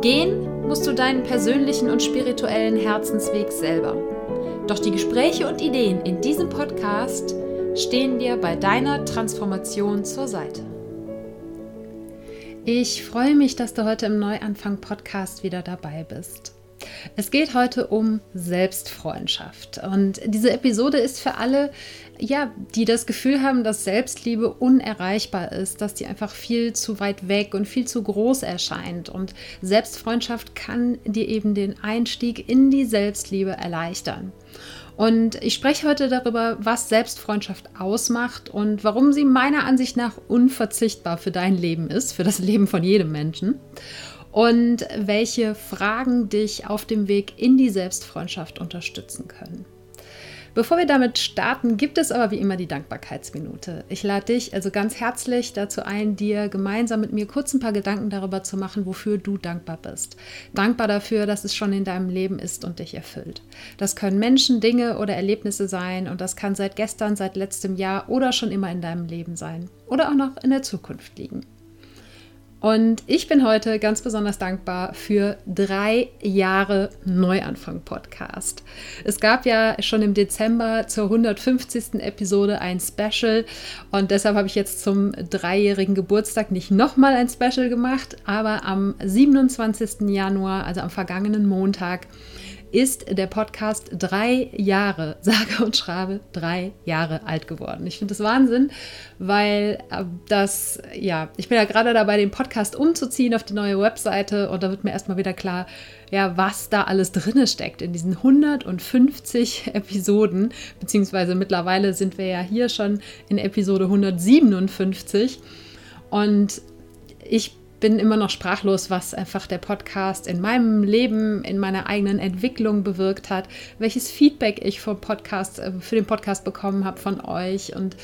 Gehen musst du deinen persönlichen und spirituellen Herzensweg selber. Doch die Gespräche und Ideen in diesem Podcast stehen dir bei deiner Transformation zur Seite. Ich freue mich, dass du heute im Neuanfang-Podcast wieder dabei bist. Es geht heute um Selbstfreundschaft. Und diese Episode ist für alle, ja, die das Gefühl haben, dass Selbstliebe unerreichbar ist, dass die einfach viel zu weit weg und viel zu groß erscheint. Und Selbstfreundschaft kann dir eben den Einstieg in die Selbstliebe erleichtern. Und ich spreche heute darüber, was Selbstfreundschaft ausmacht und warum sie meiner Ansicht nach unverzichtbar für dein Leben ist, für das Leben von jedem Menschen und welche Fragen dich auf dem Weg in die Selbstfreundschaft unterstützen können. Bevor wir damit starten, gibt es aber wie immer die Dankbarkeitsminute. Ich lade dich also ganz herzlich dazu ein, dir gemeinsam mit mir kurz ein paar Gedanken darüber zu machen, wofür du dankbar bist. Dankbar dafür, dass es schon in deinem Leben ist und dich erfüllt. Das können Menschen, Dinge oder Erlebnisse sein und das kann seit gestern, seit letztem Jahr oder schon immer in deinem Leben sein oder auch noch in der Zukunft liegen. Und ich bin heute ganz besonders dankbar für drei Jahre Neuanfang-Podcast. Es gab ja schon im Dezember zur 150. Episode ein Special und deshalb habe ich jetzt zum dreijährigen Geburtstag nicht nochmal ein Special gemacht, aber am 27. Januar, also am vergangenen Montag, ist der Podcast drei Jahre, sage und schreibe, drei Jahre alt geworden. Ich finde das Wahnsinn, weil äh, das, ja, ich bin ja gerade dabei, den Podcast umzuziehen auf die neue Webseite und da wird mir erstmal wieder klar, ja, was da alles drin steckt in diesen 150 Episoden, beziehungsweise mittlerweile sind wir ja hier schon in Episode 157 und ich bin immer noch sprachlos, was einfach der Podcast in meinem Leben, in meiner eigenen Entwicklung bewirkt hat, welches Feedback ich vom Podcast, äh, für den Podcast bekommen habe von euch und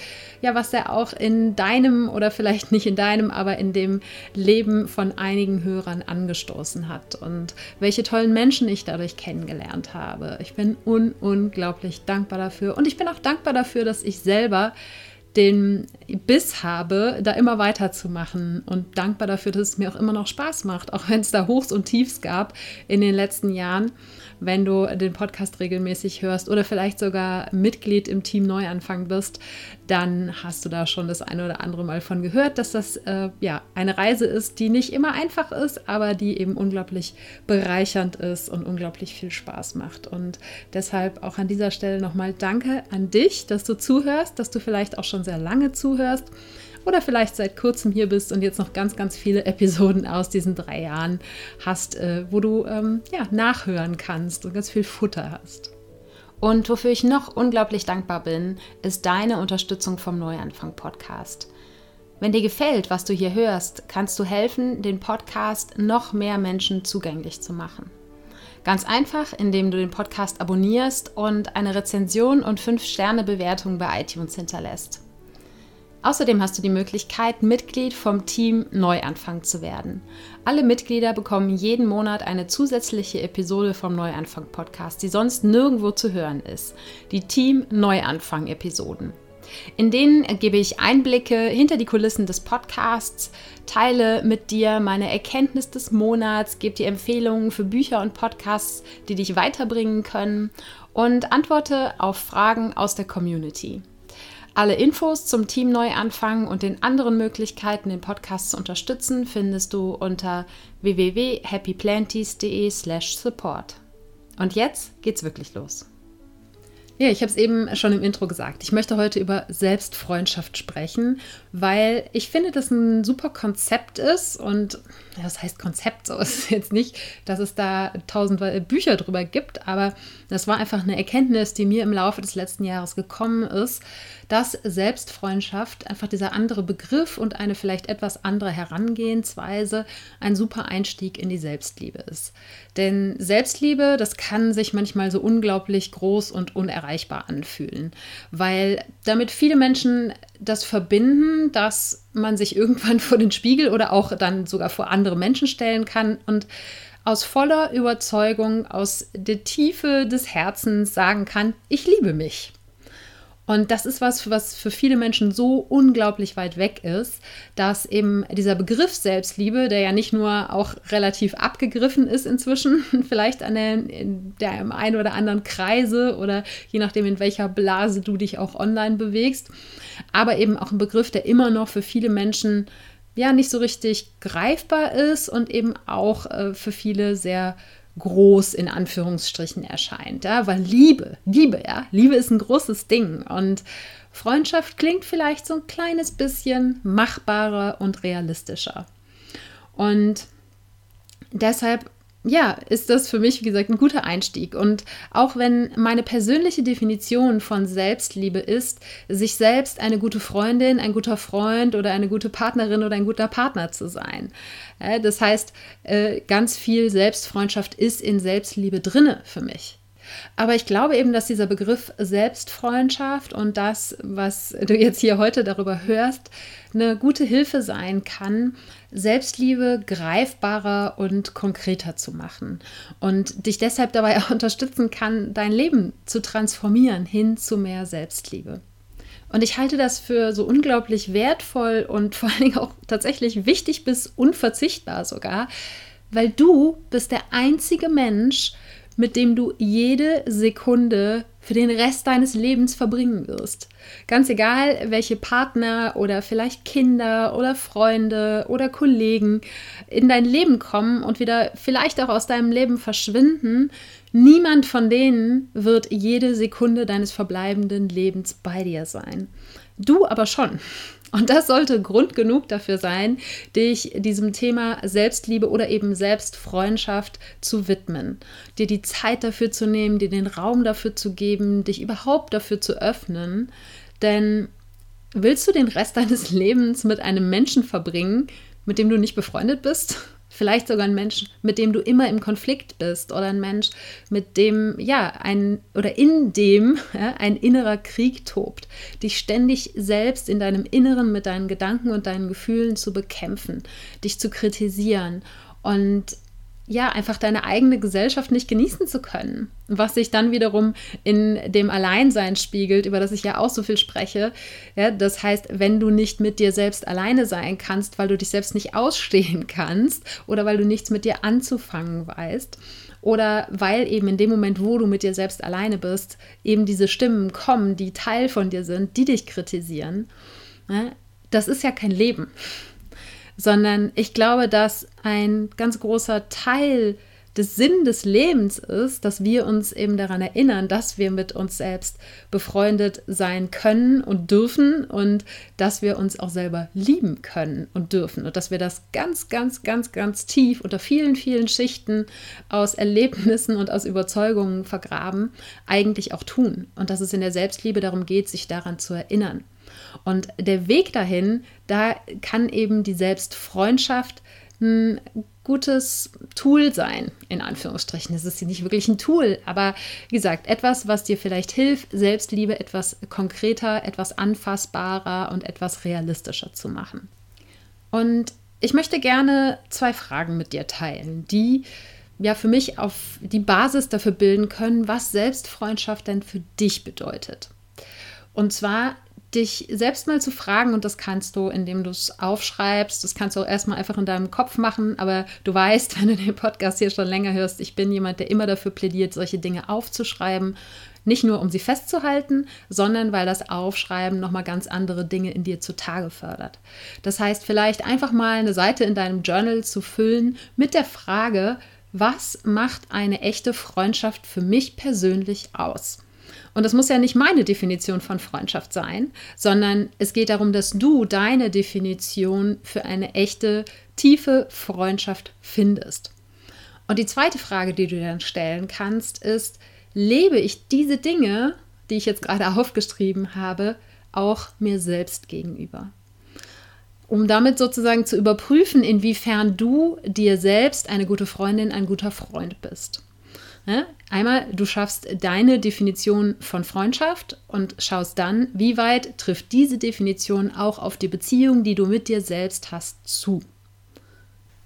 ja, was er auch in deinem oder vielleicht nicht in deinem, aber in dem Leben von einigen Hörern angestoßen hat und welche tollen Menschen ich dadurch kennengelernt habe. Ich bin un unglaublich dankbar dafür und ich bin auch dankbar dafür, dass ich selber den Biss habe, da immer weiterzumachen. Und dankbar dafür, dass es mir auch immer noch Spaß macht, auch wenn es da Hochs und Tiefs gab in den letzten Jahren, wenn du den Podcast regelmäßig hörst oder vielleicht sogar Mitglied im Team Neuanfang bist, dann hast du da schon das eine oder andere Mal von gehört, dass das äh, ja eine Reise ist, die nicht immer einfach ist, aber die eben unglaublich bereichernd ist und unglaublich viel Spaß macht. Und deshalb auch an dieser Stelle nochmal Danke an dich, dass du zuhörst, dass du vielleicht auch schon sehr lange zuhörst oder vielleicht seit kurzem hier bist und jetzt noch ganz, ganz viele Episoden aus diesen drei Jahren hast, äh, wo du ähm, ja, nachhören kannst und ganz viel Futter hast. Und wofür ich noch unglaublich dankbar bin, ist deine Unterstützung vom Neuanfang Podcast. Wenn dir gefällt, was du hier hörst, kannst du helfen, den Podcast noch mehr Menschen zugänglich zu machen. Ganz einfach, indem du den Podcast abonnierst und eine Rezension und 5-Sterne-Bewertung bei iTunes hinterlässt. Außerdem hast du die Möglichkeit, Mitglied vom Team Neuanfang zu werden. Alle Mitglieder bekommen jeden Monat eine zusätzliche Episode vom Neuanfang Podcast, die sonst nirgendwo zu hören ist. Die Team Neuanfang Episoden. In denen gebe ich Einblicke hinter die Kulissen des Podcasts, teile mit dir meine Erkenntnis des Monats, gebe dir Empfehlungen für Bücher und Podcasts, die dich weiterbringen können und antworte auf Fragen aus der Community. Alle Infos zum Team Neuanfang und den anderen Möglichkeiten, den Podcast zu unterstützen, findest du unter www.happyplanties.de/support. Und jetzt geht's wirklich los. Ja, ich habe es eben schon im Intro gesagt. Ich möchte heute über Selbstfreundschaft sprechen, weil ich finde, dass ein super Konzept ist. Und was heißt Konzept? So ist jetzt nicht, dass es da tausend Bücher drüber gibt, aber das war einfach eine Erkenntnis, die mir im Laufe des letzten Jahres gekommen ist, dass Selbstfreundschaft einfach dieser andere Begriff und eine vielleicht etwas andere Herangehensweise ein super Einstieg in die Selbstliebe ist. Denn Selbstliebe, das kann sich manchmal so unglaublich groß und unerreichbar anfühlen, weil damit viele Menschen das verbinden, dass man sich irgendwann vor den Spiegel oder auch dann sogar vor andere Menschen stellen kann und aus voller Überzeugung, aus der Tiefe des Herzens sagen kann, ich liebe mich. Und das ist was, was für viele Menschen so unglaublich weit weg ist, dass eben dieser Begriff Selbstliebe, der ja nicht nur auch relativ abgegriffen ist inzwischen, vielleicht an der, der im einen oder anderen Kreise oder je nachdem, in welcher Blase du dich auch online bewegst, aber eben auch ein Begriff, der immer noch für viele Menschen ja nicht so richtig greifbar ist und eben auch äh, für viele sehr groß in Anführungsstrichen erscheint. Ja? Weil Liebe, Liebe, ja, Liebe ist ein großes Ding und Freundschaft klingt vielleicht so ein kleines bisschen machbarer und realistischer. Und deshalb ja, ist das für mich, wie gesagt, ein guter Einstieg. Und auch wenn meine persönliche Definition von Selbstliebe ist, sich selbst eine gute Freundin, ein guter Freund oder eine gute Partnerin oder ein guter Partner zu sein. Das heißt, äh, ganz viel Selbstfreundschaft ist in Selbstliebe drinne für mich. Aber ich glaube eben, dass dieser Begriff Selbstfreundschaft und das, was du jetzt hier heute darüber hörst, eine gute Hilfe sein kann, Selbstliebe greifbarer und konkreter zu machen und dich deshalb dabei auch unterstützen kann, dein Leben zu transformieren hin zu mehr Selbstliebe. Und ich halte das für so unglaublich wertvoll und vor allen Dingen auch tatsächlich wichtig bis unverzichtbar sogar, weil du bist der einzige Mensch, mit dem du jede Sekunde für den Rest deines Lebens verbringen wirst. Ganz egal, welche Partner oder vielleicht Kinder oder Freunde oder Kollegen in dein Leben kommen und wieder vielleicht auch aus deinem Leben verschwinden, niemand von denen wird jede Sekunde deines verbleibenden Lebens bei dir sein. Du aber schon. Und das sollte Grund genug dafür sein, dich diesem Thema Selbstliebe oder eben Selbstfreundschaft zu widmen. Dir die Zeit dafür zu nehmen, dir den Raum dafür zu geben, dich überhaupt dafür zu öffnen. Denn willst du den Rest deines Lebens mit einem Menschen verbringen, mit dem du nicht befreundet bist? Vielleicht sogar ein Mensch, mit dem du immer im Konflikt bist oder ein Mensch, mit dem, ja, ein oder in dem ja, ein innerer Krieg tobt, dich ständig selbst in deinem Inneren mit deinen Gedanken und deinen Gefühlen zu bekämpfen, dich zu kritisieren. Und ja, einfach deine eigene Gesellschaft nicht genießen zu können. Was sich dann wiederum in dem Alleinsein spiegelt, über das ich ja auch so viel spreche. Ja, das heißt, wenn du nicht mit dir selbst alleine sein kannst, weil du dich selbst nicht ausstehen kannst oder weil du nichts mit dir anzufangen weißt oder weil eben in dem Moment, wo du mit dir selbst alleine bist, eben diese Stimmen kommen, die Teil von dir sind, die dich kritisieren, ja, das ist ja kein Leben sondern ich glaube, dass ein ganz großer Teil des Sinn des Lebens ist, dass wir uns eben daran erinnern, dass wir mit uns selbst befreundet sein können und dürfen und dass wir uns auch selber lieben können und dürfen und dass wir das ganz, ganz, ganz, ganz tief unter vielen, vielen Schichten aus Erlebnissen und aus Überzeugungen vergraben, eigentlich auch tun und dass es in der Selbstliebe darum geht, sich daran zu erinnern. Und der Weg dahin, da kann eben die Selbstfreundschaft ein gutes Tool sein, in Anführungsstrichen. Es ist nicht wirklich ein Tool, aber wie gesagt, etwas, was dir vielleicht hilft, Selbstliebe etwas konkreter, etwas anfassbarer und etwas realistischer zu machen. Und ich möchte gerne zwei Fragen mit dir teilen, die ja für mich auf die Basis dafür bilden können, was Selbstfreundschaft denn für dich bedeutet. Und zwar dich selbst mal zu fragen, und das kannst du, indem du es aufschreibst, das kannst du auch erstmal einfach in deinem Kopf machen, aber du weißt, wenn du den Podcast hier schon länger hörst, ich bin jemand, der immer dafür plädiert, solche Dinge aufzuschreiben. Nicht nur, um sie festzuhalten, sondern weil das Aufschreiben nochmal ganz andere Dinge in dir zutage fördert. Das heißt, vielleicht einfach mal eine Seite in deinem Journal zu füllen mit der Frage, was macht eine echte Freundschaft für mich persönlich aus? Und das muss ja nicht meine Definition von Freundschaft sein, sondern es geht darum, dass du deine Definition für eine echte, tiefe Freundschaft findest. Und die zweite Frage, die du dann stellen kannst, ist, lebe ich diese Dinge, die ich jetzt gerade aufgeschrieben habe, auch mir selbst gegenüber? Um damit sozusagen zu überprüfen, inwiefern du dir selbst eine gute Freundin, ein guter Freund bist. Ne? Einmal, du schaffst deine Definition von Freundschaft und schaust dann, wie weit trifft diese Definition auch auf die Beziehung, die du mit dir selbst hast, zu.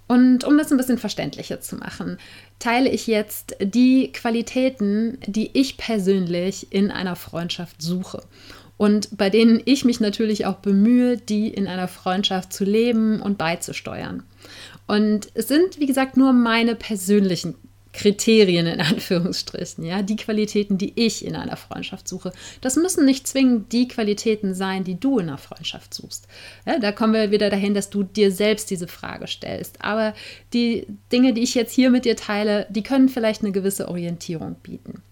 Und um das ein bisschen verständlicher zu machen, teile ich jetzt die Qualitäten, die ich persönlich in einer Freundschaft suche und bei denen ich mich natürlich auch bemühe, die in einer Freundschaft zu leben und beizusteuern. Und es sind, wie gesagt, nur meine persönlichen Kriterien in Anführungsstrichen, ja, die Qualitäten, die ich in einer Freundschaft suche. Das müssen nicht zwingend die Qualitäten sein, die du in einer Freundschaft suchst. Ja, da kommen wir wieder dahin, dass du dir selbst diese Frage stellst. Aber die Dinge, die ich jetzt hier mit dir teile, die können vielleicht eine gewisse Orientierung bieten.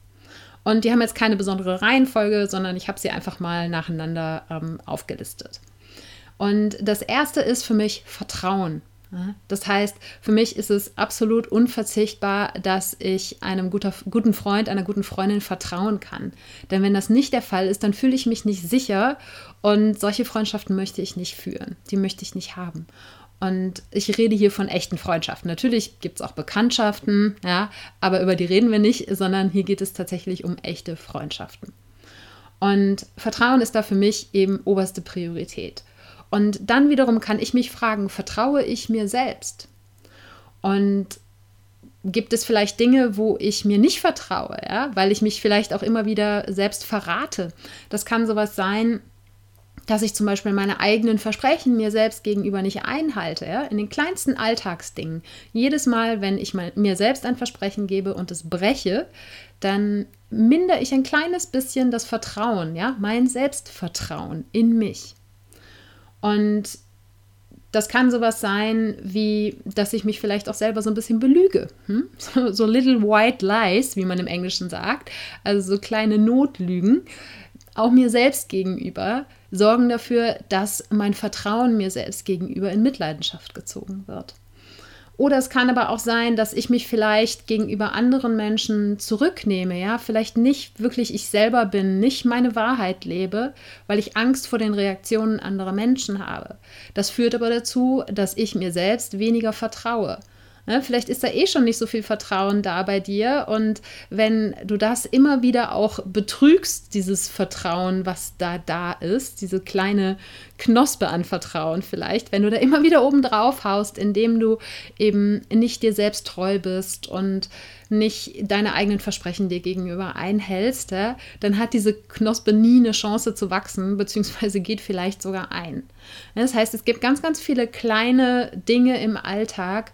Und die haben jetzt keine besondere Reihenfolge, sondern ich habe sie einfach mal nacheinander ähm, aufgelistet. Und das erste ist für mich Vertrauen. Das heißt, für mich ist es absolut unverzichtbar, dass ich einem guter, guten Freund, einer guten Freundin vertrauen kann. Denn wenn das nicht der Fall ist, dann fühle ich mich nicht sicher und solche Freundschaften möchte ich nicht führen. Die möchte ich nicht haben. Und ich rede hier von echten Freundschaften. Natürlich gibt es auch Bekanntschaften, ja, aber über die reden wir nicht, sondern hier geht es tatsächlich um echte Freundschaften. Und Vertrauen ist da für mich eben oberste Priorität. Und dann wiederum kann ich mich fragen, vertraue ich mir selbst? Und gibt es vielleicht Dinge, wo ich mir nicht vertraue, ja? weil ich mich vielleicht auch immer wieder selbst verrate. Das kann sowas sein, dass ich zum Beispiel meine eigenen Versprechen mir selbst gegenüber nicht einhalte, ja? in den kleinsten Alltagsdingen. Jedes Mal, wenn ich mir selbst ein Versprechen gebe und es breche, dann mindere ich ein kleines bisschen das Vertrauen, ja, mein Selbstvertrauen in mich. Und das kann sowas sein, wie dass ich mich vielleicht auch selber so ein bisschen belüge. Hm? So, so, little white lies, wie man im Englischen sagt, also so kleine Notlügen, auch mir selbst gegenüber, sorgen dafür, dass mein Vertrauen mir selbst gegenüber in Mitleidenschaft gezogen wird. Oder es kann aber auch sein, dass ich mich vielleicht gegenüber anderen Menschen zurücknehme, ja, vielleicht nicht wirklich ich selber bin, nicht meine Wahrheit lebe, weil ich Angst vor den Reaktionen anderer Menschen habe. Das führt aber dazu, dass ich mir selbst weniger vertraue. Ne, vielleicht ist da eh schon nicht so viel Vertrauen da bei dir. Und wenn du das immer wieder auch betrügst, dieses Vertrauen, was da da ist, diese kleine Knospe an Vertrauen vielleicht, wenn du da immer wieder oben drauf haust, indem du eben nicht dir selbst treu bist und nicht deine eigenen Versprechen dir gegenüber einhältst, dann hat diese Knospe nie eine Chance zu wachsen, beziehungsweise geht vielleicht sogar ein. Das heißt, es gibt ganz, ganz viele kleine Dinge im Alltag,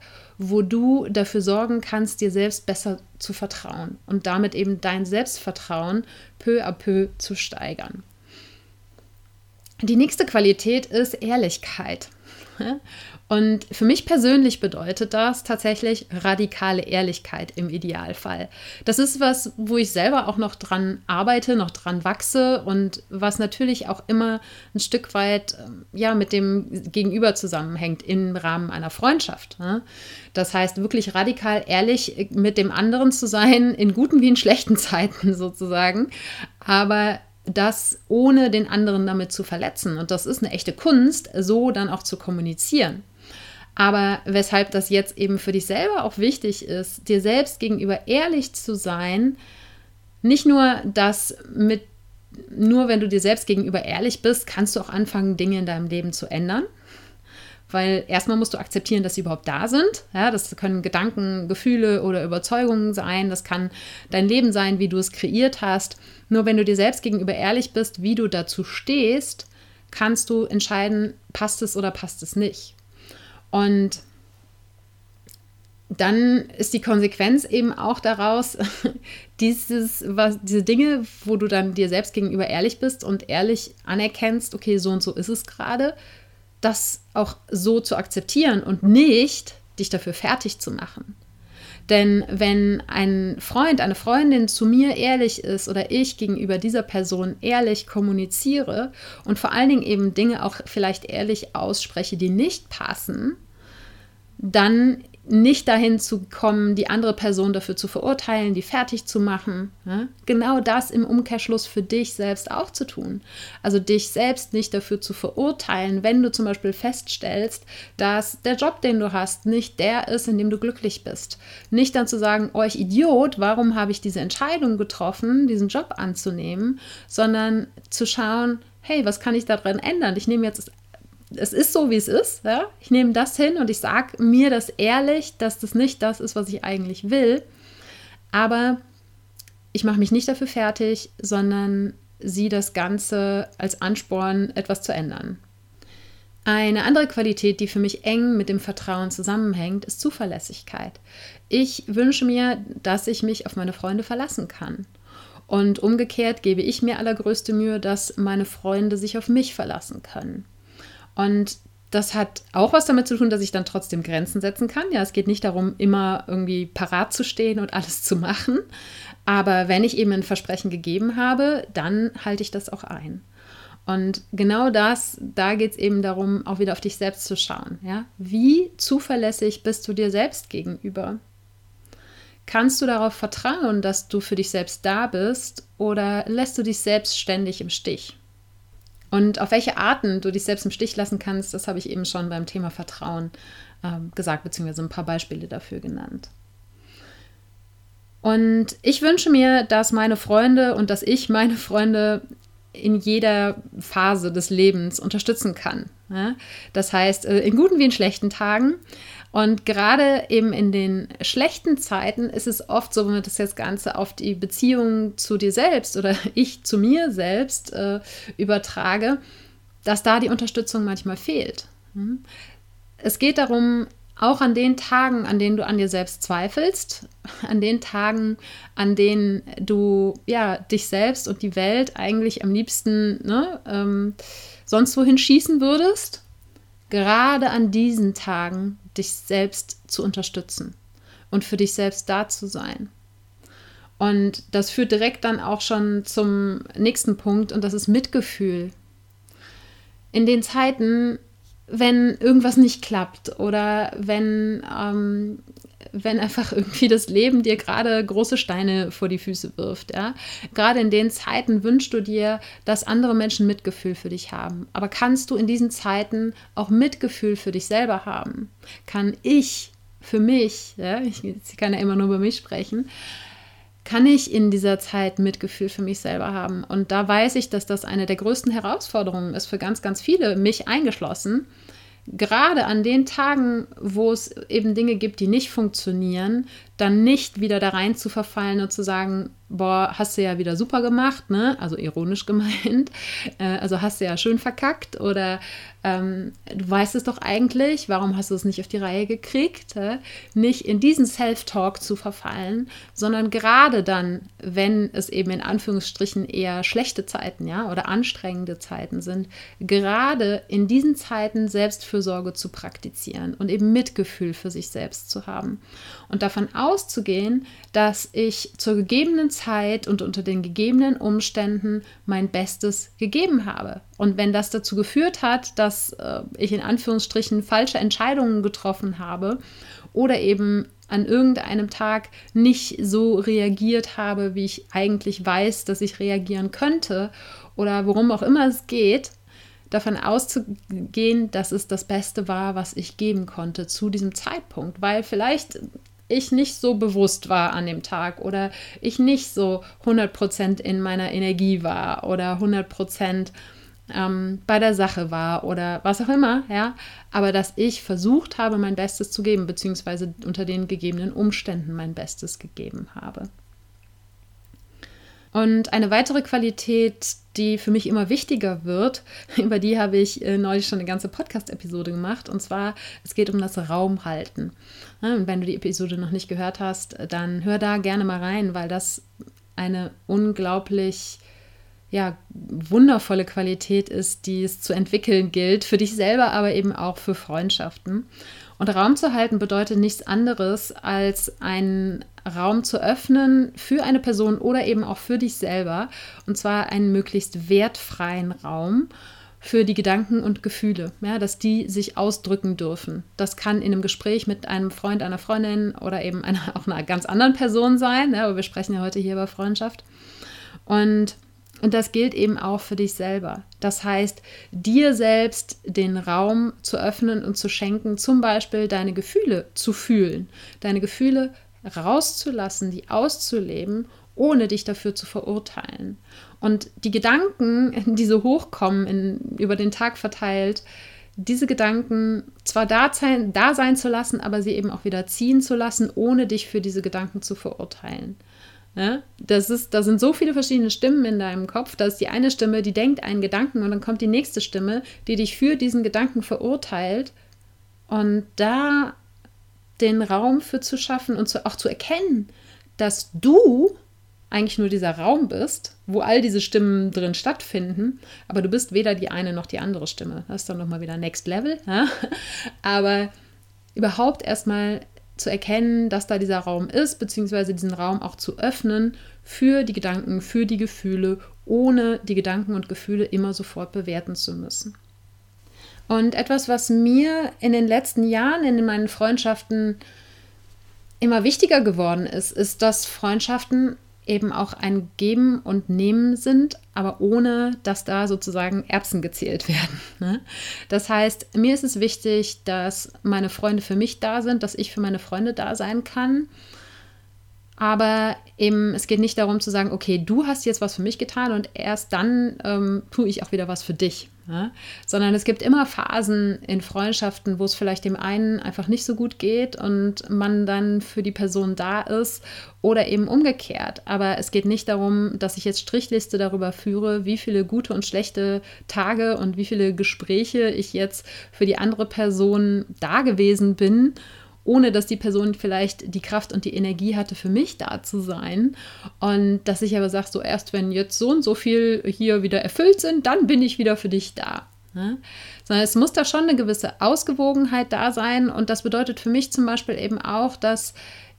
wo du dafür sorgen kannst, dir selbst besser zu vertrauen und damit eben dein Selbstvertrauen peu à peu zu steigern. Die nächste Qualität ist Ehrlichkeit. Und für mich persönlich bedeutet das tatsächlich radikale Ehrlichkeit im Idealfall. Das ist was, wo ich selber auch noch dran arbeite, noch dran wachse und was natürlich auch immer ein Stück weit ähm, ja, mit dem Gegenüber zusammenhängt im Rahmen einer Freundschaft. Ne? Das heißt, wirklich radikal ehrlich mit dem anderen zu sein, in guten wie in schlechten Zeiten sozusagen. Aber das ohne den anderen damit zu verletzen. Und das ist eine echte Kunst, so dann auch zu kommunizieren. Aber weshalb das jetzt eben für dich selber auch wichtig ist, dir selbst gegenüber ehrlich zu sein, nicht nur das mit, nur wenn du dir selbst gegenüber ehrlich bist, kannst du auch anfangen, Dinge in deinem Leben zu ändern. Weil erstmal musst du akzeptieren, dass sie überhaupt da sind. Ja, das können Gedanken, Gefühle oder Überzeugungen sein. Das kann dein Leben sein, wie du es kreiert hast. Nur wenn du dir selbst gegenüber ehrlich bist, wie du dazu stehst, kannst du entscheiden, passt es oder passt es nicht. Und dann ist die Konsequenz eben auch daraus, dieses, was, diese Dinge, wo du dann dir selbst gegenüber ehrlich bist und ehrlich anerkennst, okay, so und so ist es gerade, das auch so zu akzeptieren und nicht dich dafür fertig zu machen. Denn wenn ein Freund, eine Freundin zu mir ehrlich ist oder ich gegenüber dieser Person ehrlich kommuniziere und vor allen Dingen eben Dinge auch vielleicht ehrlich ausspreche, die nicht passen, dann nicht dahin zu kommen, die andere Person dafür zu verurteilen, die fertig zu machen. Ja? Genau das im Umkehrschluss für dich selbst auch zu tun. Also dich selbst nicht dafür zu verurteilen, wenn du zum Beispiel feststellst, dass der Job, den du hast, nicht der ist, in dem du glücklich bist. Nicht dann zu sagen, oh ich Idiot, warum habe ich diese Entscheidung getroffen, diesen Job anzunehmen, sondern zu schauen, hey, was kann ich daran ändern? Ich nehme jetzt es ist so, wie es ist. Ja? Ich nehme das hin und ich sage mir das ehrlich, dass das nicht das ist, was ich eigentlich will. Aber ich mache mich nicht dafür fertig, sondern sehe das Ganze als Ansporn, etwas zu ändern. Eine andere Qualität, die für mich eng mit dem Vertrauen zusammenhängt, ist Zuverlässigkeit. Ich wünsche mir, dass ich mich auf meine Freunde verlassen kann. Und umgekehrt gebe ich mir allergrößte Mühe, dass meine Freunde sich auf mich verlassen können. Und das hat auch was damit zu tun, dass ich dann trotzdem Grenzen setzen kann. Ja, es geht nicht darum, immer irgendwie parat zu stehen und alles zu machen. Aber wenn ich eben ein Versprechen gegeben habe, dann halte ich das auch ein. Und genau das, da geht es eben darum, auch wieder auf dich selbst zu schauen. Ja? Wie zuverlässig bist du dir selbst gegenüber? Kannst du darauf vertrauen, dass du für dich selbst da bist oder lässt du dich selbst ständig im Stich? Und auf welche Arten du dich selbst im Stich lassen kannst, das habe ich eben schon beim Thema Vertrauen äh, gesagt, beziehungsweise ein paar Beispiele dafür genannt. Und ich wünsche mir, dass meine Freunde und dass ich meine Freunde in jeder Phase des Lebens unterstützen kann. Das heißt, äh, in guten wie in schlechten Tagen. Und gerade eben in den schlechten Zeiten ist es oft so, wenn man das jetzt Ganze auf die Beziehung zu dir selbst oder ich zu mir selbst äh, übertrage, dass da die Unterstützung manchmal fehlt. Hm? Es geht darum, auch an den Tagen, an denen du an dir selbst zweifelst, an den Tagen, an denen du ja dich selbst und die Welt eigentlich am liebsten ne, ähm, sonst wohin schießen würdest, gerade an diesen Tagen dich selbst zu unterstützen und für dich selbst da zu sein. Und das führt direkt dann auch schon zum nächsten Punkt und das ist Mitgefühl. In den Zeiten, wenn irgendwas nicht klappt oder wenn ähm, wenn einfach irgendwie das Leben dir gerade große Steine vor die Füße wirft. Ja? Gerade in den Zeiten wünschst du dir, dass andere Menschen Mitgefühl für dich haben. Aber kannst du in diesen Zeiten auch Mitgefühl für dich selber haben? Kann ich für mich, ja, ich, ich kann ja immer nur über mich sprechen, kann ich in dieser Zeit Mitgefühl für mich selber haben? Und da weiß ich, dass das eine der größten Herausforderungen ist für ganz, ganz viele, mich eingeschlossen gerade an den Tagen, wo es eben Dinge gibt, die nicht funktionieren, dann nicht wieder da rein zu verfallen und zu sagen, boah, hast du ja wieder super gemacht, ne? Also ironisch gemeint. Äh, also hast du ja schön verkackt oder ähm, du weißt es doch eigentlich, warum hast du es nicht auf die Reihe gekriegt? Äh? Nicht in diesen Self-Talk zu verfallen, sondern gerade dann, wenn es eben in Anführungsstrichen eher schlechte Zeiten, ja, oder anstrengende Zeiten sind, gerade in diesen Zeiten Selbstfürsorge zu praktizieren und eben Mitgefühl für sich selbst zu haben und davon auszugehen, dass ich zur gegebenen Zeit und unter den gegebenen Umständen mein Bestes gegeben habe. Und wenn das dazu geführt hat, dass äh, ich in Anführungsstrichen falsche Entscheidungen getroffen habe oder eben an irgendeinem Tag nicht so reagiert habe, wie ich eigentlich weiß, dass ich reagieren könnte oder worum auch immer es geht, davon auszugehen, dass es das Beste war, was ich geben konnte zu diesem Zeitpunkt, weil vielleicht ich nicht so bewusst war an dem Tag oder ich nicht so 100% in meiner Energie war oder 100% ähm, bei der Sache war oder was auch immer, ja, aber dass ich versucht habe, mein Bestes zu geben, beziehungsweise unter den gegebenen Umständen mein Bestes gegeben habe. Und eine weitere Qualität, die für mich immer wichtiger wird, über die habe ich äh, neulich schon eine ganze Podcast-Episode gemacht. Und zwar, es geht um das Raumhalten. und wenn du die Episode noch nicht gehört hast, dann hör da gerne mal rein, weil das eine unglaublich ja, wundervolle Qualität ist, die es zu entwickeln gilt, für dich selber, aber eben auch für Freundschaften. Und Raum zu halten bedeutet nichts anderes, als einen Raum zu öffnen für eine Person oder eben auch für dich selber. Und zwar einen möglichst wertfreien Raum für die Gedanken und Gefühle, ja, dass die sich ausdrücken dürfen. Das kann in einem Gespräch mit einem Freund, einer Freundin oder eben einer, auch einer ganz anderen Person sein, ja, aber wir sprechen ja heute hier über Freundschaft. Und und das gilt eben auch für dich selber. Das heißt, dir selbst den Raum zu öffnen und zu schenken, zum Beispiel deine Gefühle zu fühlen, deine Gefühle rauszulassen, die auszuleben, ohne dich dafür zu verurteilen. Und die Gedanken, die so hochkommen, in, über den Tag verteilt, diese Gedanken zwar da sein, da sein zu lassen, aber sie eben auch wieder ziehen zu lassen, ohne dich für diese Gedanken zu verurteilen. Ja, das ist, da sind so viele verschiedene Stimmen in deinem Kopf. Da ist die eine Stimme, die denkt einen Gedanken und dann kommt die nächste Stimme, die dich für diesen Gedanken verurteilt. Und da den Raum für zu schaffen und zu, auch zu erkennen, dass du eigentlich nur dieser Raum bist, wo all diese Stimmen drin stattfinden, aber du bist weder die eine noch die andere Stimme. Das ist dann nochmal wieder Next Level. Ja? Aber überhaupt erstmal zu erkennen, dass da dieser Raum ist, beziehungsweise diesen Raum auch zu öffnen für die Gedanken, für die Gefühle, ohne die Gedanken und Gefühle immer sofort bewerten zu müssen. Und etwas, was mir in den letzten Jahren in meinen Freundschaften immer wichtiger geworden ist, ist, dass Freundschaften eben auch ein Geben und Nehmen sind, aber ohne, dass da sozusagen Erbsen gezählt werden. Ne? Das heißt, mir ist es wichtig, dass meine Freunde für mich da sind, dass ich für meine Freunde da sein kann. Aber eben, es geht nicht darum zu sagen, okay, du hast jetzt was für mich getan und erst dann ähm, tue ich auch wieder was für dich. Ja? Sondern es gibt immer Phasen in Freundschaften, wo es vielleicht dem einen einfach nicht so gut geht und man dann für die Person da ist oder eben umgekehrt. Aber es geht nicht darum, dass ich jetzt Strichliste darüber führe, wie viele gute und schlechte Tage und wie viele Gespräche ich jetzt für die andere Person da gewesen bin ohne dass die Person vielleicht die Kraft und die Energie hatte, für mich da zu sein. Und dass ich aber sage, so erst wenn jetzt so und so viel hier wieder erfüllt sind, dann bin ich wieder für dich da. Ne? Sondern es muss da schon eine gewisse Ausgewogenheit da sein. Und das bedeutet für mich zum Beispiel eben auch, dass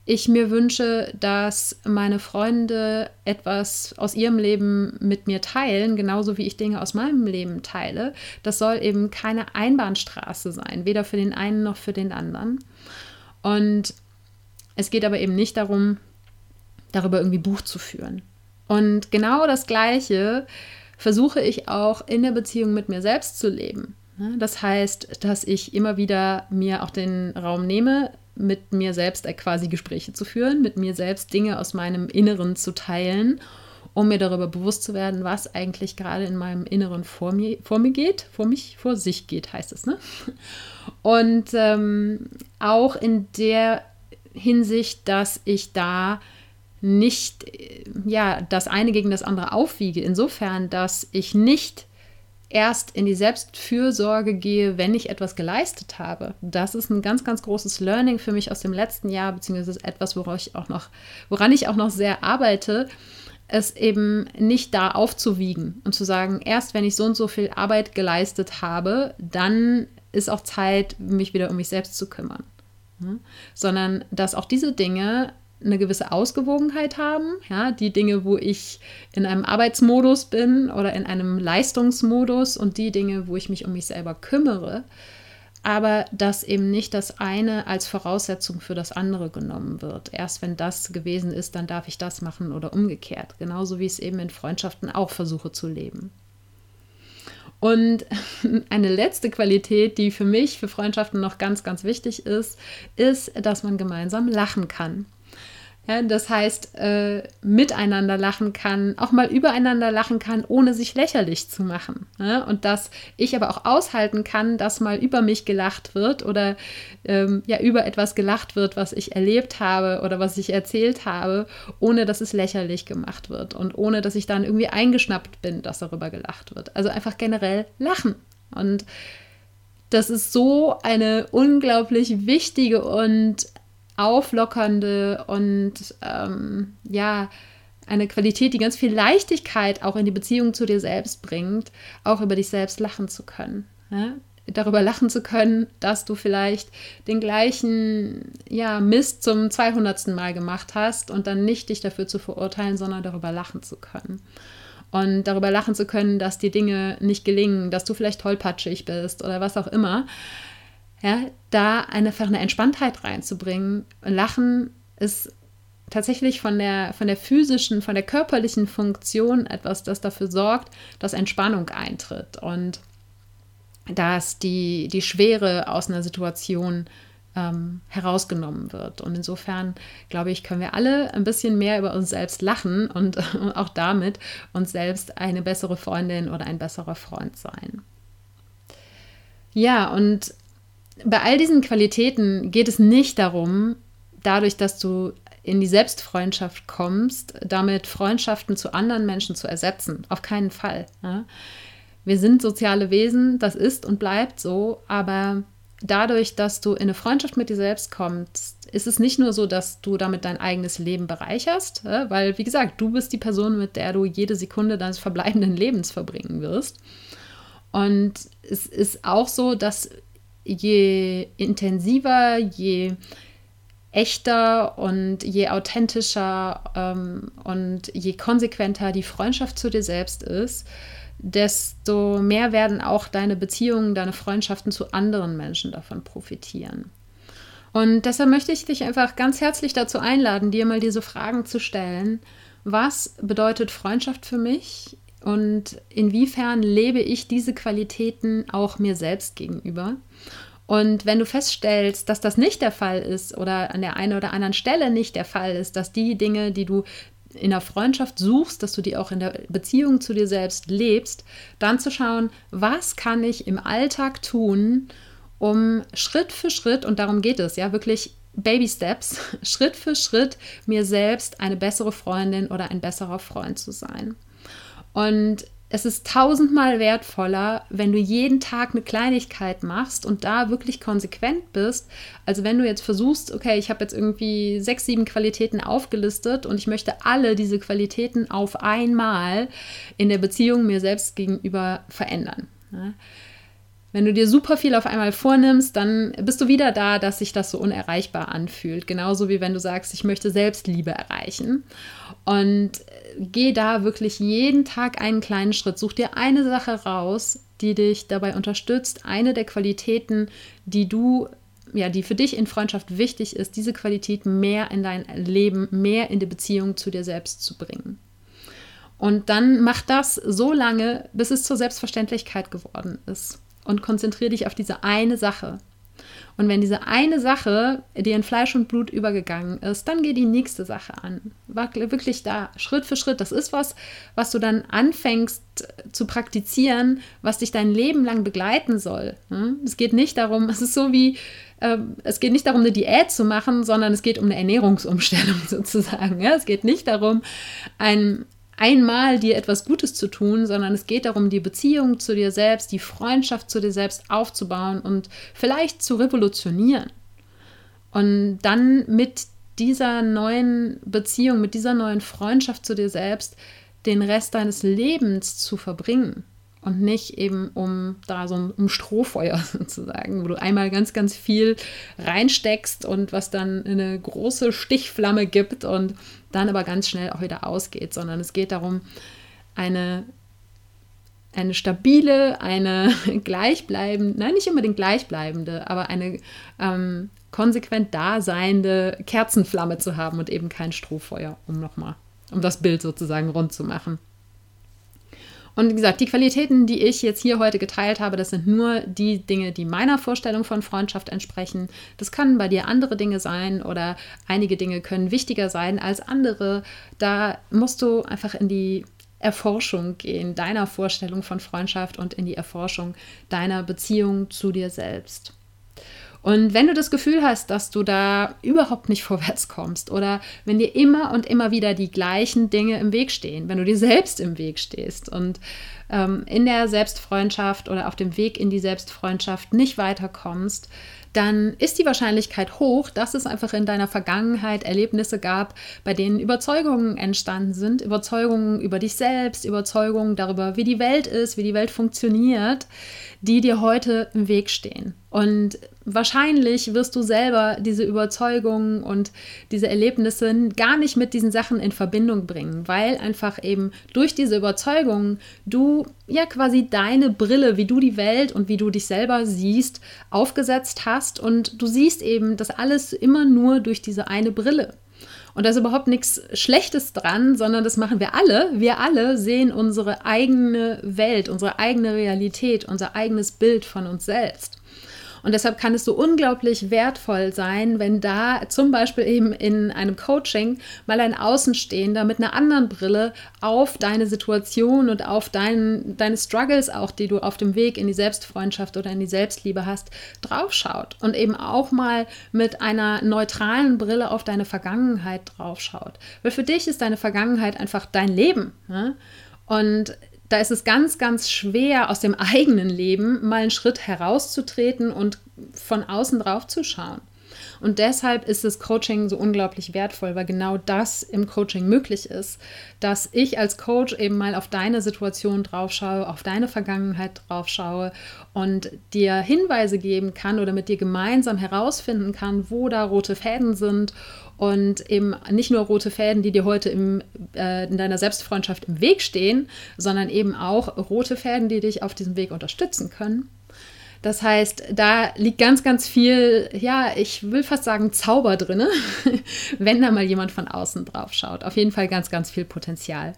ich mir wünsche, dass meine Freunde etwas aus ihrem Leben mit mir teilen, genauso wie ich Dinge aus meinem Leben teile. Das soll eben keine Einbahnstraße sein, weder für den einen noch für den anderen. Und es geht aber eben nicht darum, darüber irgendwie Buch zu führen. Und genau das Gleiche versuche ich auch in der Beziehung mit mir selbst zu leben. Ne? Das heißt, dass ich immer wieder mir auch den Raum nehme, mit mir selbst quasi Gespräche zu führen, mit mir selbst Dinge aus meinem Inneren zu teilen, um mir darüber bewusst zu werden, was eigentlich gerade in meinem Inneren vor mir, vor mir geht, vor mich, vor sich geht, heißt es, ne? Und ähm, auch in der Hinsicht, dass ich da nicht ja das eine gegen das andere aufwiege. Insofern, dass ich nicht erst in die Selbstfürsorge gehe, wenn ich etwas geleistet habe. Das ist ein ganz, ganz großes Learning für mich aus dem letzten Jahr, beziehungsweise etwas, woran ich auch noch, woran ich auch noch sehr arbeite, es eben nicht da aufzuwiegen und zu sagen, erst wenn ich so und so viel Arbeit geleistet habe, dann ist auch Zeit, mich wieder um mich selbst zu kümmern. Ja? Sondern dass auch diese Dinge eine gewisse Ausgewogenheit haben. Ja, die Dinge, wo ich in einem Arbeitsmodus bin oder in einem Leistungsmodus und die Dinge, wo ich mich um mich selber kümmere, aber dass eben nicht das eine als Voraussetzung für das andere genommen wird. Erst wenn das gewesen ist, dann darf ich das machen oder umgekehrt. Genauso wie ich es eben in Freundschaften auch versuche zu leben. Und eine letzte Qualität, die für mich, für Freundschaften noch ganz, ganz wichtig ist, ist, dass man gemeinsam lachen kann. Ja, das heißt, äh, miteinander lachen kann, auch mal übereinander lachen kann, ohne sich lächerlich zu machen. Ja? Und dass ich aber auch aushalten kann, dass mal über mich gelacht wird oder ähm, ja über etwas gelacht wird, was ich erlebt habe oder was ich erzählt habe, ohne dass es lächerlich gemacht wird und ohne dass ich dann irgendwie eingeschnappt bin, dass darüber gelacht wird. Also einfach generell lachen. Und das ist so eine unglaublich wichtige und auflockernde und ähm, ja, eine Qualität, die ganz viel Leichtigkeit auch in die Beziehung zu dir selbst bringt, auch über dich selbst lachen zu können. Ja? Darüber lachen zu können, dass du vielleicht den gleichen ja, Mist zum 200. Mal gemacht hast und dann nicht dich dafür zu verurteilen, sondern darüber lachen zu können. Und darüber lachen zu können, dass die Dinge nicht gelingen, dass du vielleicht tollpatschig bist oder was auch immer. Ja, da einfach eine Entspanntheit reinzubringen. Lachen ist tatsächlich von der, von der physischen, von der körperlichen Funktion etwas, das dafür sorgt, dass Entspannung eintritt und dass die, die Schwere aus einer Situation ähm, herausgenommen wird. Und insofern, glaube ich, können wir alle ein bisschen mehr über uns selbst lachen und, auch damit uns selbst eine bessere Freundin oder ein besserer Freund sein. Ja, und bei all diesen Qualitäten geht es nicht darum, dadurch, dass du in die Selbstfreundschaft kommst, damit Freundschaften zu anderen Menschen zu ersetzen. Auf keinen Fall. Ja. Wir sind soziale Wesen, das ist und bleibt so, aber dadurch, dass du in eine Freundschaft mit dir selbst kommst, ist es nicht nur so, dass du damit dein eigenes Leben bereicherst, ja, weil, wie gesagt, du bist die Person, mit der du jede Sekunde deines verbleibenden Lebens verbringen wirst. Und es ist auch so, dass je intensiver, je echter und je authentischer ähm, und je konsequenter die Freundschaft zu dir selbst ist, desto mehr werden auch deine Beziehungen, deine Freundschaften zu anderen Menschen davon profitieren. Und deshalb möchte ich dich einfach ganz herzlich dazu einladen, dir mal diese Fragen zu stellen. Was bedeutet Freundschaft für mich? Und inwiefern lebe ich diese Qualitäten auch mir selbst gegenüber? Und wenn du feststellst, dass das nicht der Fall ist oder an der einen oder anderen Stelle nicht der Fall ist, dass die Dinge, die du in der Freundschaft suchst, dass du die auch in der Beziehung zu dir selbst lebst, dann zu schauen, was kann ich im Alltag tun, um Schritt für Schritt, und darum geht es, ja, wirklich Baby Steps, Schritt für Schritt mir selbst eine bessere Freundin oder ein besserer Freund zu sein. Und es ist tausendmal wertvoller, wenn du jeden Tag eine Kleinigkeit machst und da wirklich konsequent bist, als wenn du jetzt versuchst, okay, ich habe jetzt irgendwie sechs, sieben Qualitäten aufgelistet und ich möchte alle diese Qualitäten auf einmal in der Beziehung mir selbst gegenüber verändern. Wenn du dir super viel auf einmal vornimmst, dann bist du wieder da, dass sich das so unerreichbar anfühlt. Genauso wie wenn du sagst, ich möchte Selbstliebe erreichen. Und geh da wirklich jeden Tag einen kleinen Schritt. Such dir eine Sache raus, die dich dabei unterstützt, eine der Qualitäten, die du ja, die für dich in Freundschaft wichtig ist, diese Qualität mehr in dein Leben, mehr in die Beziehung zu dir selbst zu bringen. Und dann mach das so lange, bis es zur Selbstverständlichkeit geworden ist. Und konzentriere dich auf diese eine Sache. Und wenn diese eine Sache dir in Fleisch und Blut übergegangen ist, dann geh die nächste Sache an. Wirklich da, Schritt für Schritt. Das ist was, was du dann anfängst zu praktizieren, was dich dein Leben lang begleiten soll. Hm? Es geht nicht darum, es ist so wie, ähm, es geht nicht darum, eine Diät zu machen, sondern es geht um eine Ernährungsumstellung sozusagen. Es geht nicht darum, ein, einmal dir etwas Gutes zu tun, sondern es geht darum, die Beziehung zu dir selbst, die Freundschaft zu dir selbst aufzubauen und vielleicht zu revolutionieren. Und dann mit dieser neuen Beziehung, mit dieser neuen Freundschaft zu dir selbst den Rest deines Lebens zu verbringen und nicht eben um da so ein Strohfeuer sozusagen, wo du einmal ganz, ganz viel reinsteckst und was dann eine große Stichflamme gibt und dann aber ganz schnell auch wieder ausgeht, sondern es geht darum, eine, eine stabile, eine gleichbleibende, nein, nicht unbedingt gleichbleibende, aber eine ähm, konsequent daseinende Kerzenflamme zu haben und eben kein Strohfeuer, um nochmal, um das Bild sozusagen rund zu machen. Und wie gesagt, die Qualitäten, die ich jetzt hier heute geteilt habe, das sind nur die Dinge, die meiner Vorstellung von Freundschaft entsprechen. Das können bei dir andere Dinge sein oder einige Dinge können wichtiger sein als andere. Da musst du einfach in die Erforschung gehen, deiner Vorstellung von Freundschaft und in die Erforschung deiner Beziehung zu dir selbst. Und wenn du das Gefühl hast, dass du da überhaupt nicht vorwärts kommst oder wenn dir immer und immer wieder die gleichen Dinge im Weg stehen, wenn du dir selbst im Weg stehst und ähm, in der Selbstfreundschaft oder auf dem Weg in die Selbstfreundschaft nicht weiterkommst, dann ist die Wahrscheinlichkeit hoch, dass es einfach in deiner Vergangenheit Erlebnisse gab, bei denen Überzeugungen entstanden sind, Überzeugungen über dich selbst, Überzeugungen darüber, wie die Welt ist, wie die Welt funktioniert, die dir heute im Weg stehen. Und wahrscheinlich wirst du selber diese Überzeugungen und diese Erlebnisse gar nicht mit diesen Sachen in Verbindung bringen, weil einfach eben durch diese Überzeugungen du ja quasi deine Brille, wie du die Welt und wie du dich selber siehst, aufgesetzt hast und du siehst eben das alles immer nur durch diese eine Brille. Und da ist überhaupt nichts Schlechtes dran, sondern das machen wir alle. Wir alle sehen unsere eigene Welt, unsere eigene Realität, unser eigenes Bild von uns selbst. Und deshalb kann es so unglaublich wertvoll sein, wenn da zum Beispiel eben in einem Coaching mal ein Außenstehender mit einer anderen Brille auf deine Situation und auf dein, deine Struggles auch, die du auf dem Weg in die Selbstfreundschaft oder in die Selbstliebe hast, draufschaut und eben auch mal mit einer neutralen Brille auf deine Vergangenheit draufschaut. Weil für dich ist deine Vergangenheit einfach dein Leben. Ne? Und da ist es ganz, ganz schwer, aus dem eigenen Leben mal einen Schritt herauszutreten und von außen drauf zu schauen. Und deshalb ist das Coaching so unglaublich wertvoll, weil genau das im Coaching möglich ist, dass ich als Coach eben mal auf deine Situation drauf schaue, auf deine Vergangenheit drauf schaue und dir Hinweise geben kann oder mit dir gemeinsam herausfinden kann, wo da rote Fäden sind und eben nicht nur rote Fäden, die dir heute im, äh, in deiner Selbstfreundschaft im Weg stehen, sondern eben auch rote Fäden, die dich auf diesem Weg unterstützen können. Das heißt, da liegt ganz, ganz viel, ja, ich will fast sagen Zauber drin, wenn da mal jemand von außen drauf schaut. Auf jeden Fall ganz, ganz viel Potenzial.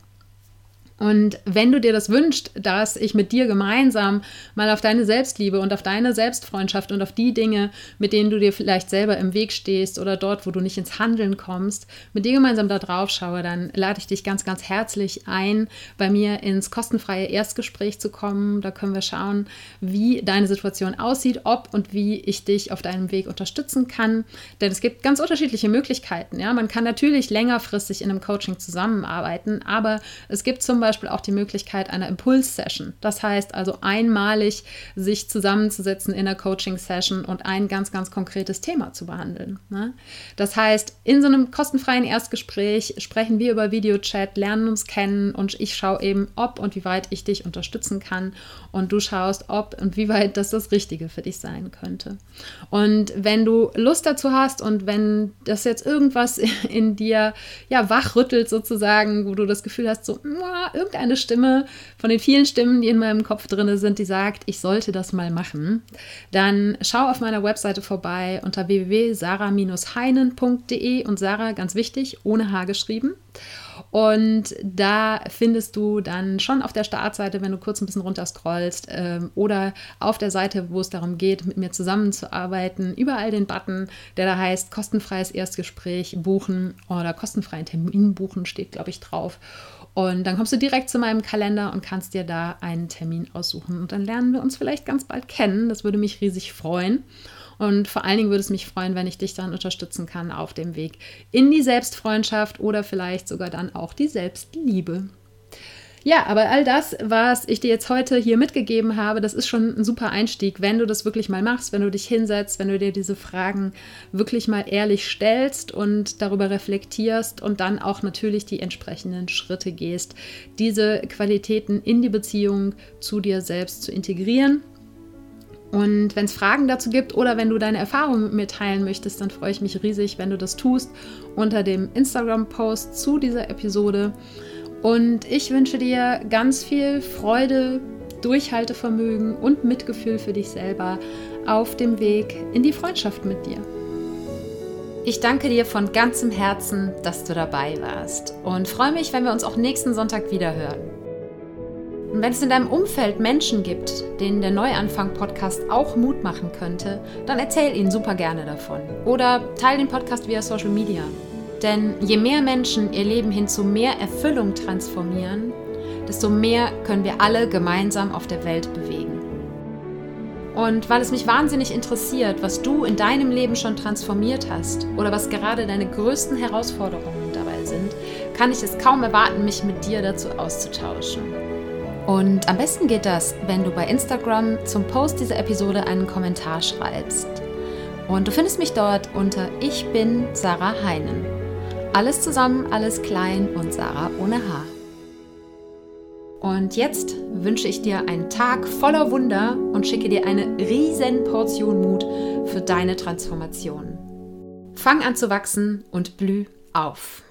Und wenn du dir das wünschst, dass ich mit dir gemeinsam mal auf deine Selbstliebe und auf deine Selbstfreundschaft und auf die Dinge, mit denen du dir vielleicht selber im Weg stehst oder dort, wo du nicht ins Handeln kommst, mit dir gemeinsam da drauf schaue, dann lade ich dich ganz, ganz herzlich ein, bei mir ins kostenfreie Erstgespräch zu kommen. Da können wir schauen, wie deine Situation aussieht, ob und wie ich dich auf deinem Weg unterstützen kann. Denn es gibt ganz unterschiedliche Möglichkeiten. Ja? Man kann natürlich längerfristig in einem Coaching zusammenarbeiten, aber es gibt zum Beispiel Beispiel auch die Möglichkeit einer Impuls-Session. Das heißt also einmalig sich zusammenzusetzen in einer Coaching-Session und ein ganz, ganz konkretes Thema zu behandeln. Ne? Das heißt, in so einem kostenfreien Erstgespräch sprechen wir über Videochat, lernen uns kennen und ich schaue eben, ob und wie weit ich dich unterstützen kann und du schaust, ob und wie weit das das Richtige für dich sein könnte. Und wenn du Lust dazu hast und wenn das jetzt irgendwas in dir ja wachrüttelt sozusagen, wo du das Gefühl hast, so, irgendeine Stimme von den vielen Stimmen, die in meinem Kopf drin sind, die sagt, ich sollte das mal machen, dann schau auf meiner Webseite vorbei unter www.sarah-heinen.de und Sarah, ganz wichtig, ohne H geschrieben. Und da findest du dann schon auf der Startseite, wenn du kurz ein bisschen runter scrollst, ähm, oder auf der Seite, wo es darum geht, mit mir zusammenzuarbeiten, überall den Button, der da heißt kostenfreies Erstgespräch buchen oder kostenfreien Termin buchen, steht, glaube ich, drauf. Und dann kommst du direkt zu meinem Kalender und kannst dir da einen Termin aussuchen. Und dann lernen wir uns vielleicht ganz bald kennen. Das würde mich riesig freuen. Und vor allen Dingen würde es mich freuen, wenn ich dich dann unterstützen kann auf dem Weg in die Selbstfreundschaft oder vielleicht sogar dann auch die Selbstliebe. Ja, aber all das, was ich dir jetzt heute hier mitgegeben habe, das ist schon ein super Einstieg, wenn du das wirklich mal machst, wenn du dich hinsetzt, wenn du dir diese Fragen wirklich mal ehrlich stellst und darüber reflektierst und dann auch natürlich die entsprechenden Schritte gehst, diese Qualitäten in die Beziehung zu dir selbst zu integrieren. Und wenn es Fragen dazu gibt oder wenn du deine Erfahrungen mit mir teilen möchtest, dann freue ich mich riesig, wenn du das tust unter dem Instagram-Post zu dieser Episode. Und ich wünsche dir ganz viel Freude, Durchhaltevermögen und Mitgefühl für dich selber auf dem Weg in die Freundschaft mit dir. Ich danke dir von ganzem Herzen, dass du dabei warst und freue mich, wenn wir uns auch nächsten Sonntag wieder hören. Und wenn es in deinem Umfeld Menschen gibt, denen der Neuanfang-Podcast auch Mut machen könnte, dann erzähl ihnen super gerne davon. Oder teile den Podcast via Social Media. Denn je mehr Menschen ihr Leben hin zu mehr Erfüllung transformieren, desto mehr können wir alle gemeinsam auf der Welt bewegen. Und weil es mich wahnsinnig interessiert, was du in deinem Leben schon transformiert hast oder was gerade deine größten Herausforderungen dabei sind, kann ich es kaum erwarten, mich mit dir dazu auszutauschen. Und am besten geht das, wenn du bei Instagram zum Post dieser Episode einen Kommentar schreibst. Und du findest mich dort unter Ich bin Sarah Heinen. Alles zusammen, alles klein und Sarah ohne Haar. Und jetzt wünsche ich dir einen Tag voller Wunder und schicke dir eine riesen Portion Mut für deine Transformation. Fang an zu wachsen und blüh auf.